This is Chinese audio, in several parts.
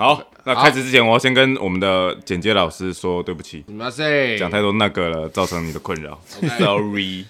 好，那开始之前，我要先跟我们的剪接老师说对不起？讲太多那个了，造成你的困扰，sorry。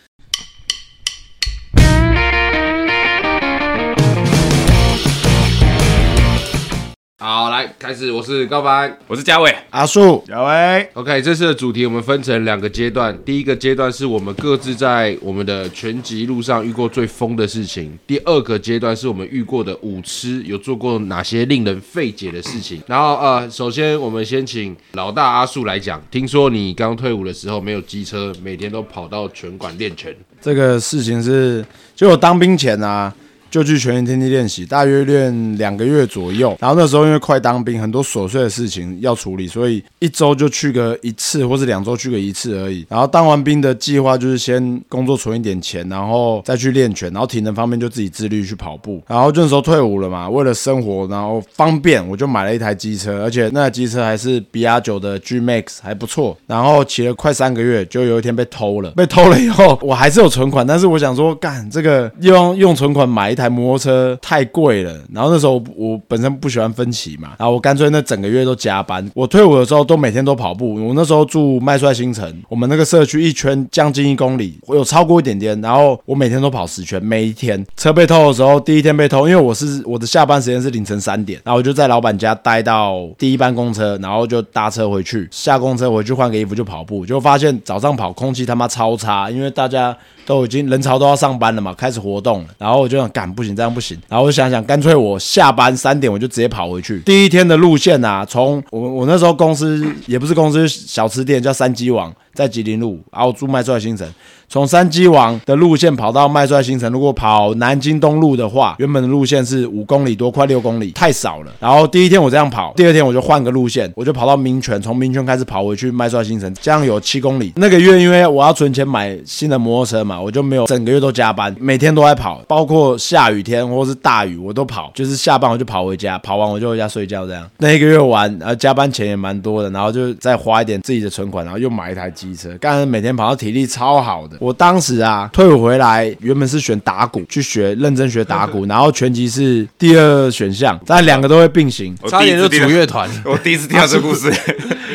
好，来开始，我是高凡。我是嘉伟，阿树，嘉伟，OK，这次的主题我们分成两个阶段，第一个阶段是我们各自在我们的拳击路上遇过最疯的事情，第二个阶段是我们遇过的舞痴有做过哪些令人费解的事情。然后呃，首先我们先请老大阿树来讲，听说你刚退伍的时候没有机车，每天都跑到拳馆练拳。这个事情是，就我当兵前啊，就去全员天地练习，大约练两个月左右。然后那时候因为快当兵，很多琐碎的事情要处理，所以一周就去个一次，或是两周去个一次而已。然后当完兵的计划就是先工作存一点钱，然后再去练拳，然后体能方面就自己自律去跑步。然后就那时候退伍了嘛，为了生活，然后方便，我就买了一台机车，而且那台机车还是比亚九的 G Max，还不错。然后骑了快三个月，就有一天被偷了。被偷了以后，我还是有存款，但是我想说，干这个用用存款买一台摩托车太贵了。然后那时候我本身不喜欢分期嘛，然后我干脆那整个月都加班。我退伍的时候都每天都跑步。我那时候住麦帅新城，我们那个社区一圈将近一公里，我有超过一点点。然后我每天都跑十圈，每一天。车被偷的时候，第一天被偷，因为我是我的下班时间是凌晨三点，然后我就在老板家待到第一班公车，然后就搭车回去，下公车回去换个衣服就跑步，就发现早上跑空气他妈超差，因为大家都已经人潮都要上班了嘛，开始活动了，然后我就想干不行，这样不行，然后我就想想，干脆我下班三点我就直接跑回去。第一天的路线啊，从我我那时候公司也不是公司小吃店，叫三鸡王，在吉林路，然后住麦帅新城。从山鸡王的路线跑到麦帅新城，如果跑南京东路的话，原本的路线是五公里多，快六公里，太少了。然后第一天我这样跑，第二天我就换个路线，我就跑到民权，从民权开始跑回去麦帅新城，这样有七公里。那个月因为我要存钱买新的摩托车嘛，我就没有整个月都加班，每天都在跑，包括下雨天或是大雨我都跑，就是下班我就跑回家，跑完我就回家睡觉这样。那一个月完，呃，加班钱也蛮多的，然后就再花一点自己的存款，然后又买一台机车，刚才每天跑到体力超好的。我当时啊，退伍回来原本是选打鼓，去学认真学打鼓，然后拳击是第二选项，但两个都会并行。我差点就组乐团，我第一次听到这故事，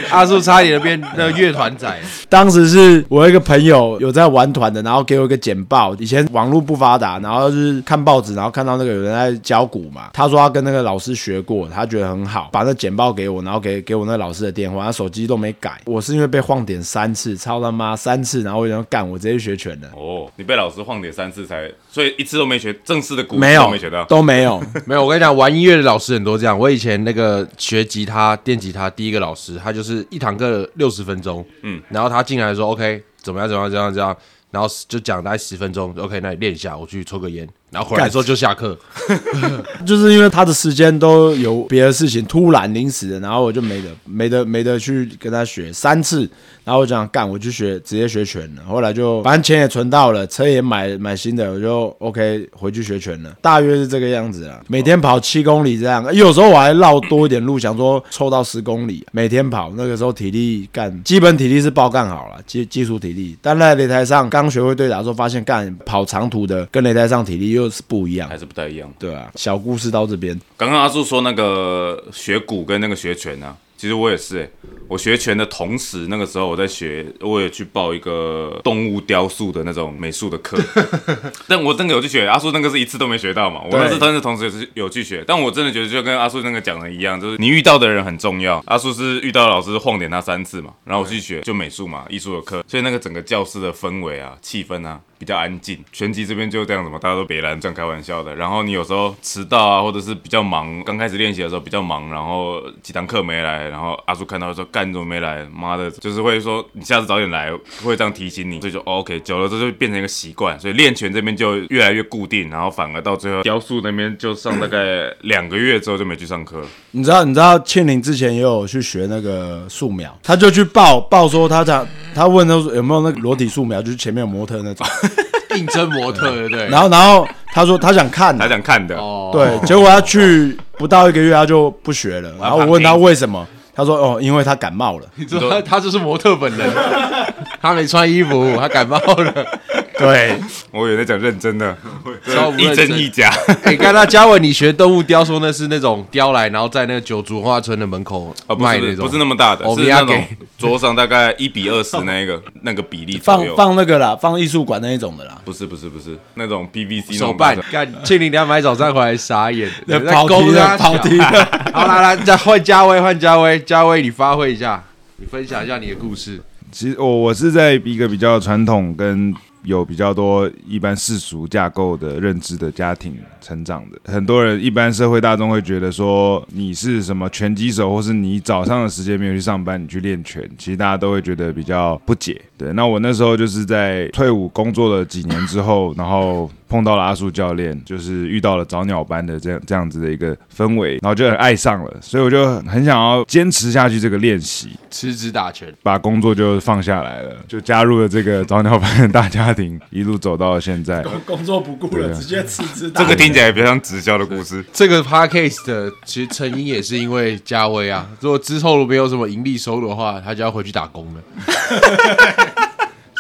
阿树差点变那乐团仔。当时是我一个朋友有在玩团的，然后给我一个简报。以前网络不发达，然后就是看报纸，然后看到那个有人在教鼓嘛，他说他跟那个老师学过，他觉得很好，把那简报给我，然后给给我那老师的电话，他手机都没改。我是因为被晃点三次，操他妈三次，然后我就干，我直接去学全了。哦，你被老师晃点三次才，所以一次都没学正式的鼓，没有都没学到。都没有，没有，我跟你讲，玩音乐的老师很多这样。我以前那个学吉他、电吉他，第一个老师他就是一堂课六十分钟，嗯嗯，然后他进来说 OK 怎么样怎么样怎么样怎么样，然后就讲大概十分钟，OK 那你练一下，我去抽个烟，然后回来之后就下课。就是因为他的时间都有别的事情，突然临时的，然后我就没得没得没得去跟他学三次，然后我就想干，我去学直接学拳了。后来就反正钱也存到了，车也买买新的，我就 OK 回去学拳了，大约是这个样子啦。每天跑七公里这样，有时候我还绕多一点路，想说凑到十公里，每天跑。那个时候体力干，基本体力是爆干好了，基基础体力。但在擂台上刚学会对打的时候，发现干跑长途的跟擂台上体力又是不一样还。是不太一样。对啊，小故事到这边，刚刚阿叔说那个学鼓跟那个学拳啊，其实我也是、欸，我学拳的同时，那个时候我在学，我也去报一个动物雕塑的那种美术的课，但我真的有去学。阿叔那个是一次都没学到嘛，我那是真的同时也是有去学，但我真的觉得就跟阿叔那个讲的一样，就是你遇到的人很重要。阿叔是遇到老师晃点他三次嘛，然后我去学就美术嘛，艺术的课，所以那个整个教室的氛围啊、气氛啊。比较安静，拳击这边就这样子嘛，大家都别来这样开玩笑的。然后你有时候迟到啊，或者是比较忙，刚开始练习的时候比较忙，然后几堂课没来，然后阿叔看到说干你怎么没来？妈的，就是会说你下次早点来，会这样提醒你，所以就、哦 OK，久了之后就变成一个习惯，所以练拳这边就越来越固定，然后反而到最后雕塑那边就上大概两个月之后就没去上课。你知道，你知道庆林之前也有去学那个素描，他就去报报说他讲，他问他说有没有那个裸体素描，就是前面有模特那种，应征模特，对。不对？然后然后他说他想看他，想看的，哦，对，结果他去不到一个月他就不学了，然后我问他为什么，他说哦，因为他感冒了。你知道他他就是模特本人，他没穿衣服，他感冒了。对，我以为在讲认真的，超不一真真一假。哎，刚刚嘉伟，你学动物雕说那是那种雕来，然后在那个九族文化村的门口啊，不卖那种，是不是那么大的，欧是那种桌上大概一比二十那一个 那个比例左放右。放那个啦，放艺术馆那一种的啦。不是不是不是那种 PVC 那手办干，庆林两买早餐回来傻眼，在跑题勾他了，跑题了。好，啦来，再换嘉威，换嘉威，嘉威，你发挥一下，你分享一下你的故事。其实我我是在一个比较传统跟有比较多一般世俗架构的认知的家庭成长的。很多人一般社会大众会觉得说你是什么拳击手，或是你早上的时间没有去上班，你去练拳，其实大家都会觉得比较不解。对，那我那时候就是在退伍工作了几年之后，然后碰到了阿树教练，就是遇到了早鸟班的这样这样子的一个氛围，然后就很爱上了，所以我就很想要坚持下去这个练习。辞职打拳，把工作就放下来了，就加入了这个早鸟班的大家庭，一路走到了现在。工作不顾了，直接辞职。这个听起来比较像直销的故事。这个 podcast 的其实成因也是因为嘉威啊，如果之后没有什么盈利收入的话，他就要回去打工了。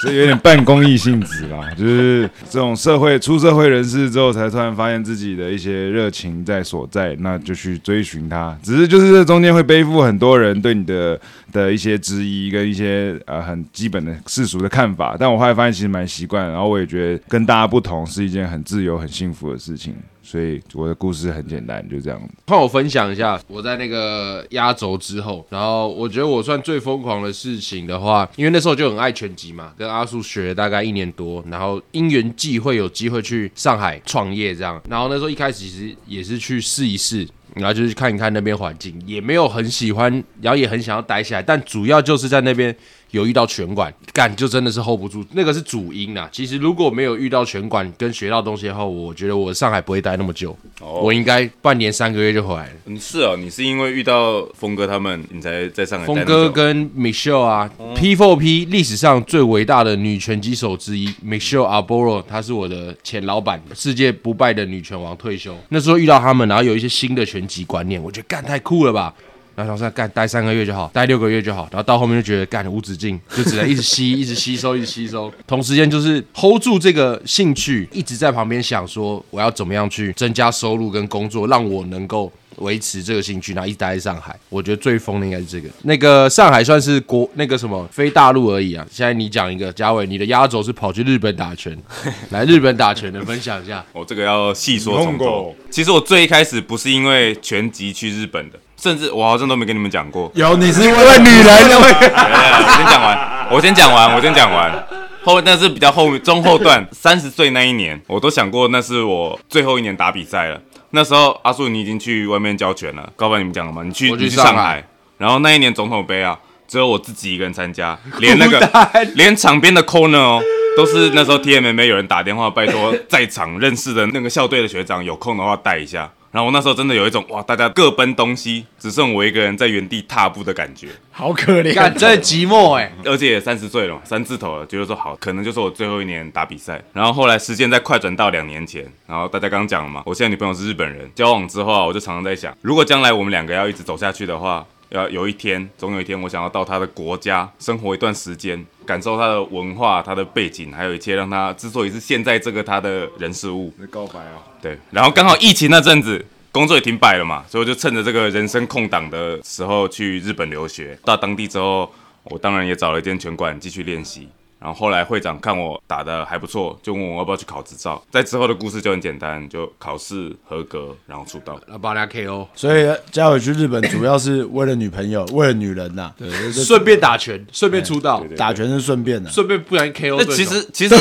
这有点半公益性质啦，就是这种社会出社会人士之后，才突然发现自己的一些热情在所在，那就去追寻它。只是就是这中间会背负很多人对你的的一些质疑跟一些呃很基本的世俗的看法，但我后来发现其实蛮习惯，然后我也觉得跟大家不同是一件很自由、很幸福的事情。所以我的故事很简单，就这样。换我分享一下，我在那个压轴之后，然后我觉得我算最疯狂的事情的话，因为那时候就很爱拳击嘛，跟阿树学了大概一年多，然后因缘际会有机会去上海创业这样，然后那时候一开始其实也是去试一试。然后就是看一看那边环境，也没有很喜欢，然后也很想要待下来，但主要就是在那边有遇到拳馆，干就真的是 hold 不住，那个是主因啊。其实如果没有遇到拳馆跟学到东西后，我觉得我上海不会待那么久，我应该半年三个月就回来了。你是哦，你是因为遇到峰哥他们，你才在上海峰哥跟 Michelle 啊，P4P 历史上最伟大的女拳击手之一，Michelle Arboro，她是我的前老板，世界不败的女拳王退休。那时候遇到他们，然后有一些新的拳击观念，我觉得干太酷了吧。然后想说干待三个月就好，待六个月就好，然后到后面就觉得干无止境，就只能一直吸，一直吸收，一直吸收。同时间就是 hold 住这个兴趣，一直在旁边想说我要怎么样去增加收入跟工作，让我能够维持这个兴趣，然后一直待在上海。我觉得最疯的应该是这个。那个上海算是国那个什么非大陆而已啊。现在你讲一个，嘉伟，你的压轴是跑去日本打拳，来日本打拳的分享一下。我这个要细说从日头。其实我最一开始不是因为拳击去日本的，甚至我好像都没跟你们讲过。有你是因为女人，对对对我先讲完，我先讲完，我先讲完。后那是比较后中后段，三十岁那一年，我都想过那是我最后一年打比赛了。那时候阿树你已经去外面教拳了，高凡你们讲了吗？你去我去你去上上海海，然后那一年总统杯啊，只有我自己一个人参加，连那个连场边的 corner 哦，都是那时候 TMMA 有人打电话拜托在场认识的那个校队的学长有空的话带一下。然后我那时候真的有一种哇，大家各奔东西，只剩我一个人在原地踏步的感觉。好可怜。感，真的寂寞哎、而且也三十岁了，三字头了，觉得说好，可能就是我最后一年打比赛。然后后来时间再快转到两年前，然后大家刚刚讲了嘛，我现在女朋友是日本人，交往之后啊，我就常常在想，如果将来我们两个要一直走下去的话，要有一天，总有一天，我想要到他的国家生活一段时间，感受他的文化、他的背景，还有一切让他之所以是现在这个他的人事物。在告白哦，对，然后刚好疫情那阵子，工作也停摆了嘛，所以我就趁着这个人生空档的时候去日本留学。到当地之后，我当然也找了一间拳馆继续练习。然后后来会长看我打的还不错，就问我要不要去考执照。在之后的故事就很简单，就考试合格，然后出道。然后把人家 KO，所以嘉伟去日本主要是为了女朋友，为了女人呐。对，就是顺便打拳，顺便出道，打拳是顺便的。顺便不然 KO 那。其实其实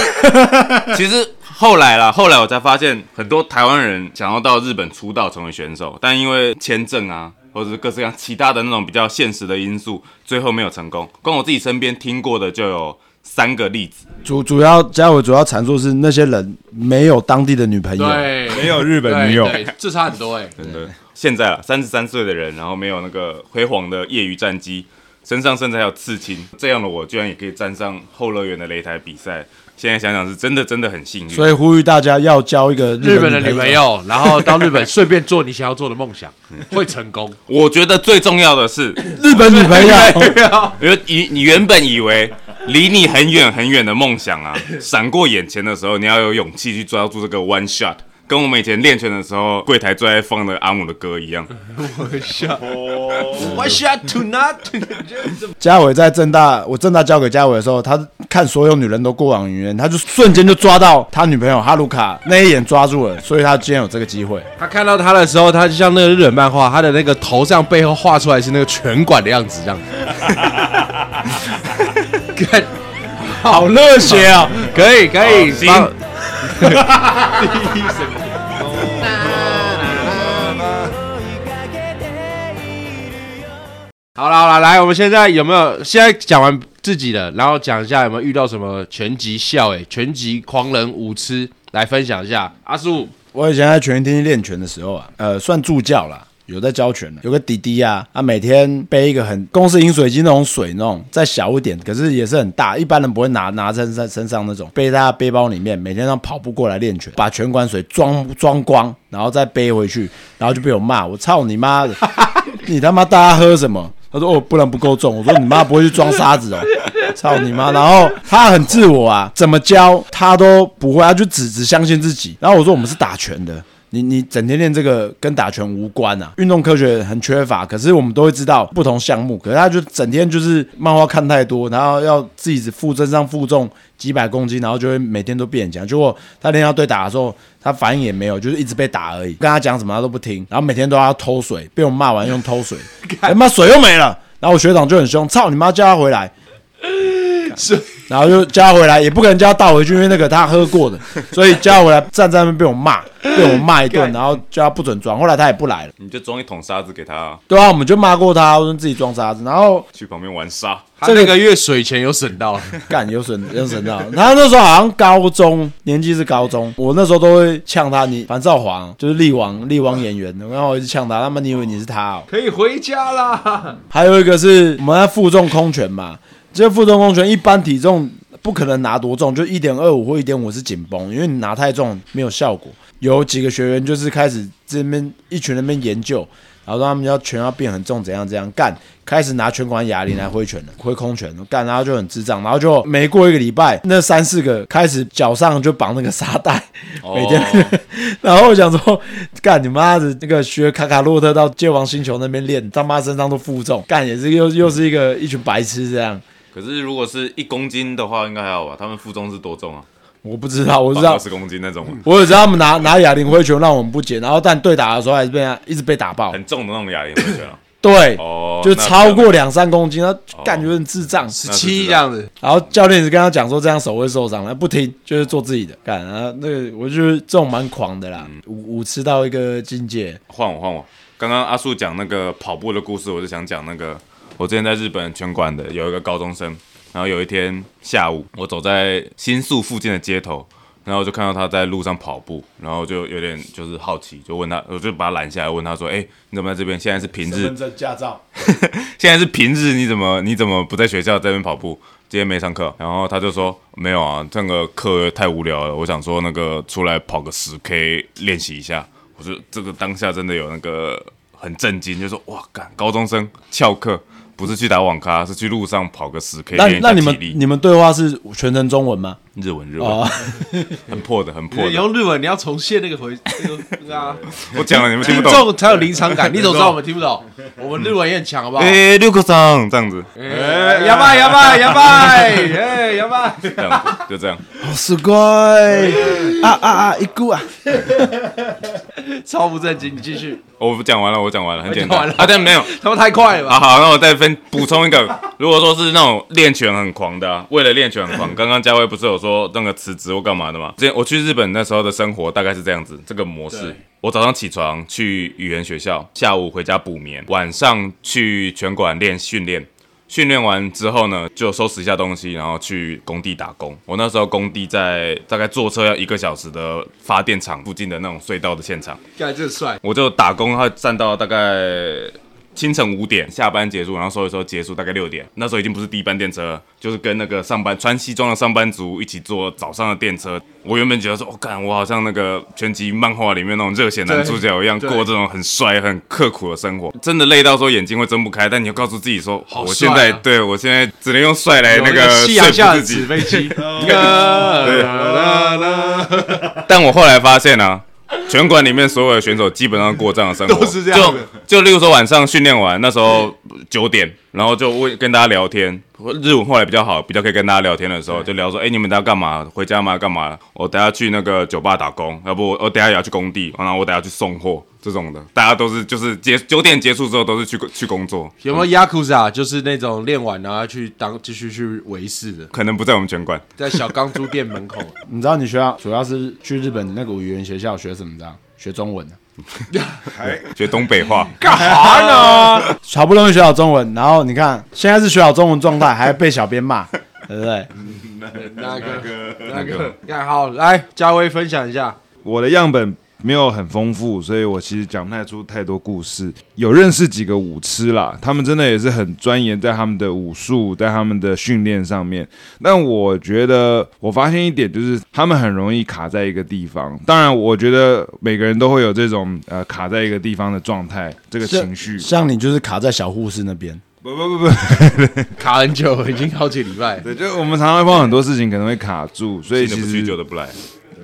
其实后来啦，后来我才发现，很多台湾人想要到日本出道成为选手，但因为签证啊，或者是各式各样其他的那种比较现实的因素，最后没有成功。光我自己身边听过的就有三个例子。主主要嘉伟主要阐述是那些人没有当地的女朋友，对，没有日本女友，对，对这差很多哎、真的，现在啊，三十三岁的人，然后没有那个辉煌的业余战绩，身上甚至还有刺青，这样的我居然也可以站上后乐园的擂台比赛。现在想想是真的真的很幸运。所以呼吁大家要交一个日本的女女朋。友，然后到日本顺便做你想要做的梦想，会成功。我觉得最重要的是，日本女朋友，因为你你原本以为离你很远很远的梦想啊，闪过眼前的时候，你要有勇气去抓住这个 one shot。跟我们以前练拳的时候，柜台最爱放的阿姆的歌一样。Why shot to not？嘉伟在正大，我正大交给嘉伟的时候，他看所有女人都过往云烟，他就瞬间就抓到他女朋友哈鲁卡那一眼抓住了，所以他今天有这个机会。他看到他的时候，他就像那个日本漫画，他的那个头像背后画出来是那个拳馆的样子，这样。看，好热血啊！可以可以好，行好了 好了，来，我们现在有没有？现在讲完自己的，然后讲一下有没有遇到什么拳击笑哎、拳击狂人舞痴，来分享一下。阿叔，我以前在全天天练拳的时候啊，呃，算助教啦。有在教拳的，有个弟弟啊，他每天背一个很公司饮水机那种水那种，再小一点，可是也是很大，一般人不会拿拿在身身上那种，背在他背包里面，每天让跑步过来练拳，把拳馆水装装光，然后再背回去，然后就被我骂，我操你妈的，你他妈大家喝什么？他说哦，不然不够重。我说你妈不会去装沙子哦，操你妈！然后他很自我啊，怎么教他都不会，他就只只相信自己。然后我说我们是打拳的。你你整天练这个跟打拳无关啊，运动科学很缺乏，可是我们都会知道不同项目，可是他就整天就是漫画看太多，然后要自己负身上负重几百公斤，然后就会每天都变强。结果他练到对打的时候，他反应也没有，就是一直被打而已，跟他讲什么他都不听，然后每天都要偷水，被我骂完用偷水，他妈水又没了，然后我学长就很凶，操你妈叫他回来，然后就叫他回来，也不可能叫他倒回去，因为那个他喝过的，所以叫他回来站在那边被我骂，被我骂一顿，然后叫他不准装。后来他也不来了，你就装一桶沙子给他、啊，对啊，我们就骂过他，我说自己装沙子，然后去旁边玩沙。他这个月水钱有省到，干有省有省到。然后那时候好像高中年纪是高中，我那时候都会呛他，你樊少皇就是力王力王演员，然后我一直呛他，他妈你以为你是他哦？可以回家啦。还有一个是我们在负重空拳嘛，这负重空拳一般体重不可能拿多重，就一点二五或一点五是紧绷，因为你拿太重没有效果。有几个学员就是开始这边一群人那边研究，然后让他们要拳要变很重，怎样怎样干，开始拿拳馆哑铃来挥拳了，挥空拳干，然后就很智障，然后就没过一个礼拜，那三四个开始脚上就绑那个沙袋，每天哦 然后我想说，干你妈的那个学卡卡洛特到界王星球那边练，他妈身上都负重，干也是又又是一个一群白痴这样。可是如果是一公斤的话，应该还好吧？他们负重是多重啊？我不知道，我知道二，十公斤那种，我只知道他们拿拿哑铃挥球让我们不解，然后但对打的时候还是被他一直被打爆。很重的那种哑铃挥拳啊。对，哦，就超过两三公斤，他感觉很智障。十七这样子，然后教练也是跟他讲说这样手会受伤，他不听，就是做自己的干。然后那个我觉得这种蛮狂的啦，五五吃到一个境界。换我换我。刚刚阿树讲那个跑步的故事，我就想讲那个，我之前在日本拳馆的有一个高中生，然后有一天下午，我走在新宿附近的街头，然后我就看到他在路上跑步，然后就有点就是好奇，就问他，我就把他拦下来问他说：“哎、你怎么在这边？现在是平日，证、驾照，现在是平日，你怎么你怎么不在学校这边跑步？今天没上课。然后他就说没有啊，这个课太无聊了，我想说那个出来跑个十 K 练习一下。我说这个当下真的有那个很震惊，就说哇，干高中生翘课，不是去打网咖，是去路上跑个十 K 那那你们。你们对话是全程中文吗？日文日文、哦，很破的，很破你的。用日文你要重现那个回那个那个啊，我讲了你们听听不懂。众才有临场感。你怎么知道我们听不懂？我们日文也很强，好不好？哎、六个上这样子，哎，やばいやばいやばい，哎，やばい。这样子就这样。好すごい啊啊啊！一股啊！超不正经，你继续。我讲完了，我讲完了，很简讲完了单啊，但没有。他们太快了吧？好好，那我再分补充一个，如果说是那种练拳很狂的、啊，为了练拳很狂，刚刚嘉威不是有 说那个辞职或干嘛的嘛？之前我去日本那时候的生活大概是这样子，这个模式。我早上起床去语言学校，下午回家补眠，晚上去拳馆练训练。训练完之后呢，就收拾一下东西，然后去工地打工。我那时候工地在大概坐车要一个小时的发电厂附近的那种隧道的现场。盖这帅，我就打工，他站到大概清晨五点下班结束，然后收一收结束，大概六点，那时候已经不是第一班电车了，就是跟那个上班穿西装的上班族一起坐早上的电车。我原本觉得说，我、干，我好像那个全集漫画里面那种热血男主角一样，对过这种很帅、很刻苦的生活，真的累到说眼睛会睁不开。但你要告诉自己说，好我现在对我现在只能用帅来那有个说服自己纸。飞机，但我后来发现啊，拳馆里面所有的选手基本上过这样的生活，都是这样就就例如说晚上训练完，那时候九点，然后就问跟大家聊天。日文后来比较好，比较可以跟大家聊天的时候，就聊说，哎、你们等下干嘛？回家吗？干嘛？我等下去那个酒吧打工，要不我我等下也要去工地，然后我等下去送货这种的。大家都是就是结九点结束之后都是去去工作，有没有雅库萨？就是那种练完然后去当继续去维士的，可能不在我们拳馆。在小钢珠店门口。你知道你学校主要是去日本那个语言学校学什么的？学中文的。学东北话，干啥呢？好不容易学好中文，然后你看现在是学好中文状态，还被小编骂，对不对？那个那个，看好来，嘉威分享一下。我的样本没有很丰富，所以我其实讲不太出太多故事。有认识几个武痴啦，他们真的也是很钻研在他们的武术，在他们的训练上面。但我觉得我发现一点，就是他们很容易卡在一个地方。当然，我觉得每个人都会有这种呃卡在一个地方的状态，这个情绪。像你就是卡在小护士那边，不不不不，卡很久，已经好几礼拜。对，就我们常常会碰到很多事情可能会卡住，所以其新的不去，实旧的不来。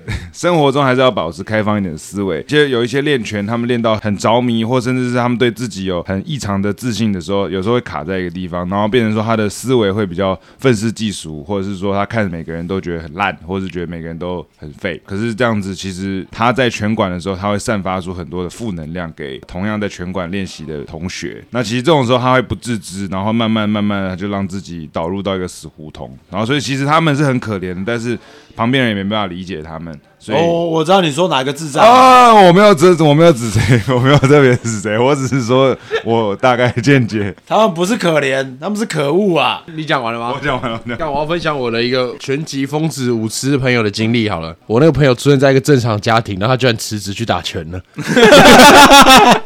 生活中还是要保持开放一点的思维。其实有一些练拳，他们练到很着迷，或甚至是他们对自己有很异常的自信的时候，有时候会卡在一个地方，然后变成说他的思维会比较愤世嫉俗，或者是说他看每个人都觉得很烂，或者是觉得每个人都很废。可是这样子，其实他在拳馆的时候，他会散发出很多的负能量给同样在拳馆练习的同学。那其实这种时候他会不自知，然后慢慢慢慢就让自己导入到一个死胡同。然后所以其实他们是很可怜的，但是旁边人也没办法理解他们。所以哦，我知道你说哪个智障，啊，我没有指，我没有指谁，我没有特别指谁，我只是说我大概见解。他们不是可怜，他们是可恶啊！你讲完了吗？我讲完了，讲那我要分享我的一个拳击疯子舞痴朋友的经历好了。我那个朋友出生在一个正常家庭，然后他居然辞职去打拳了，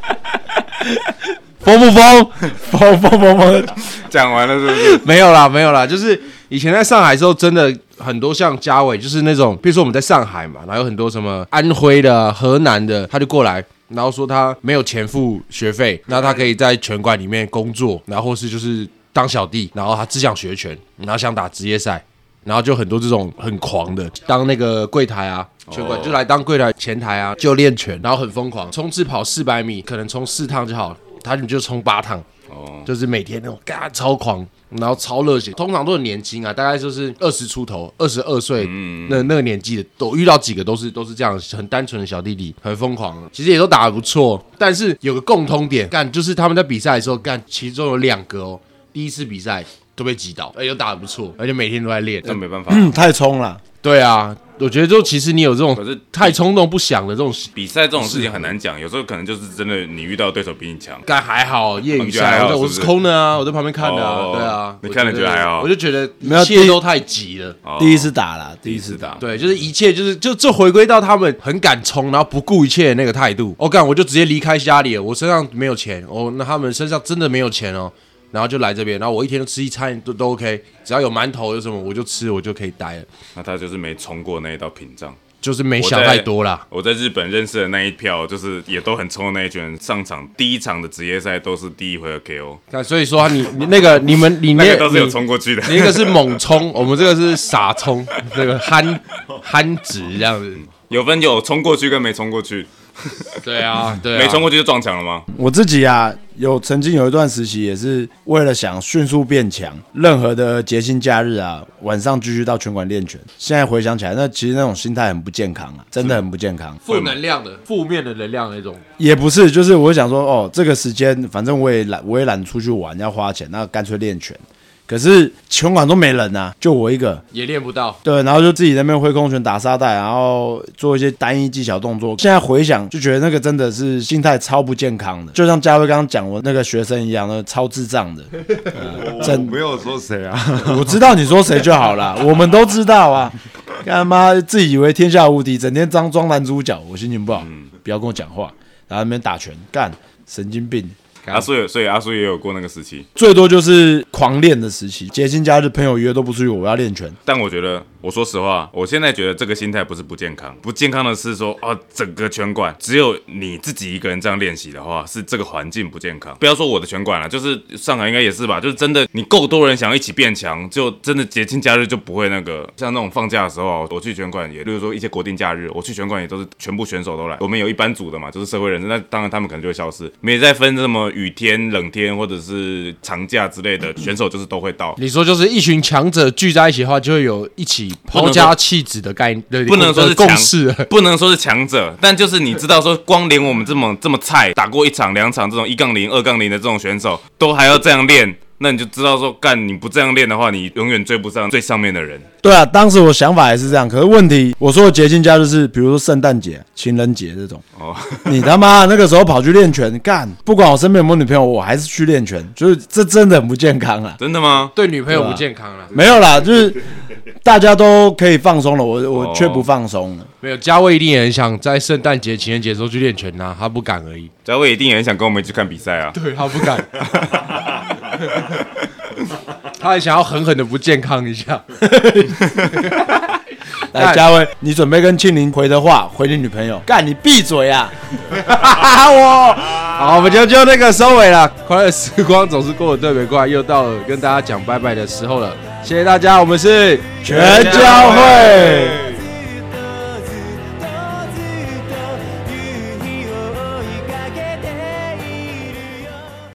疯不疯？疯疯疯疯，讲完了是不是？没有啦，没有啦，就是以前在上海的时候，真的很多像嘉伟，就是那种，比如说我们在上海嘛，然后有很多什么安徽的、河南的，他就过来。然后说他没有钱付学费，然后他可以在拳馆里面工作，然后或是就是当小弟，然后他只想学拳，然后想打职业赛，然后就很多这种很狂的，当那个柜台啊，拳馆就来当柜台前台啊，就练拳，然后很疯狂，冲刺跑四百米，可能冲四趟就好，他你就冲八趟，哦，就是每天那种嘎超狂，然后超热血，通常都很年轻啊，大概就是二十出头，二十二岁那那个年纪的，都遇到几个都是都是这样很单纯的小弟弟，很疯狂，其实也都打得不错，但是有个共通点，干就是他们在比赛的时候干，其中有两个哦，第一次比赛都被击倒，而且都打得不错，而且每天都在练。那没办法，嗯，太冲了。对啊，我觉得就其实你有这种可是太冲动不想的这种比赛这种事情很难讲，有时候可能就是真的你遇到对手比你强，干还好，业余你觉得还赛，我我是空的啊，我在旁边看的啊，哦对啊，你看了我觉得还好。我就觉得没有一切都太急了。哦。第一次打啦，第第一次打。对，就是一切就是就就回归到他们很敢冲，然后不顾一切的那个态度。我、干，我就直接离开家里了，我身上没有钱，哦，那他们身上真的没有钱哦，然后就来这边，然后我一天就吃一餐都都 OK，只要有馒头有什么我就吃，我就可以待了，那他就是没冲过那一道屏障。就是没想太多啦。我在日本认识的那一票，就是也都很冲的那一群人，上场第一场的职业赛都是第一回合 KO，那，所以说你你那个你们你那那个都是有冲过去的。你那个是猛冲，我们这个是傻冲，这个憨憨直这样子。有分有冲过去跟没冲过去，对啊，对啊，没冲过去就撞墙了吗？我自己啊，有曾经有一段时期也是为了想迅速变强，任何的节庆假日啊，晚上继续到拳馆练拳。现在回想起来，那其实那种心态很不健康啊，真的很不健康。负能量的、负面的能量那种。也不是，就是我想说，哦，这个时间反正我也懒，我也懒出去玩，要花钱，那干脆练拳。可是拳馆都没人啊，就我一个，也练不到，对，然后就自己在那边挥空拳打沙袋，然后做一些单一技巧动作。现在回想就觉得那个真的是心态超不健康的，就像嘉威刚刚讲我那个学生一样，那超智障的。呃 真没有说谁啊，我知道你说谁就好了，我们都知道啊。干妈自以为天下无敌，整天装装男主角，我心情不好，不要跟我讲话，然后那边打拳，干神经病。阿叔也，所以阿叔也有过那个时期。最多就是狂练的时期，节庆假日朋友约都不出去，我要练拳。但我觉得，我说实话，我现在觉得这个心态不是不健康，不健康的是说，啊，整个拳馆只有你自己一个人这样练习的话，是这个环境不健康。不要说我的拳馆了，就是上海应该也是吧，就是真的，你够多人想要一起变强，就真的节庆假日就不会那个，像那种放假的时候，我去拳馆也，例如说一些国定假日，我去拳馆也都是全部选手都来。我们有一班组的嘛，就是社会人士，那当然他们可能就会消失，没再分这么雨天、冷天或者是长假之类的，选手就是都会到。你说就是一群强者聚在一起的话，就会有一起抛家弃子的概念，不能说是共强识。不能说是强者，但就是你知道说，光连我们这么这么菜，打过一场两场这种一杠零、二杠零的这种选手，都还要这样练，那你就知道说，干你不这样练的话，你永远追不上最上面的人。对啊，当时我想法也是这样，可是问题，我说的捷径家就是，比如说圣诞节、情人节这种。哦，你他妈那个时候跑去练拳，干，不管我身边有没有女朋友，我还是去练拳，就是这真的很不健康啊。真的吗？对女朋友不健康了。没有啦，就是大家都可以放松了，我我哦却不放松了。没有，嘉威一定也很想在圣诞节、情人节的时候去练拳呐、他不敢而已。嘉伟一定也很想跟我们一起去看比赛啊。对他不敢，他还想要狠狠的不健康一下。来，嘉威，你准备跟庆林回的话，回你女朋友，干，你闭嘴啊！我好，我们就就那个收尾了。快乐时光总是过得特别快，又到了跟大家讲拜拜的时候了。谢谢大家，我们是全教会。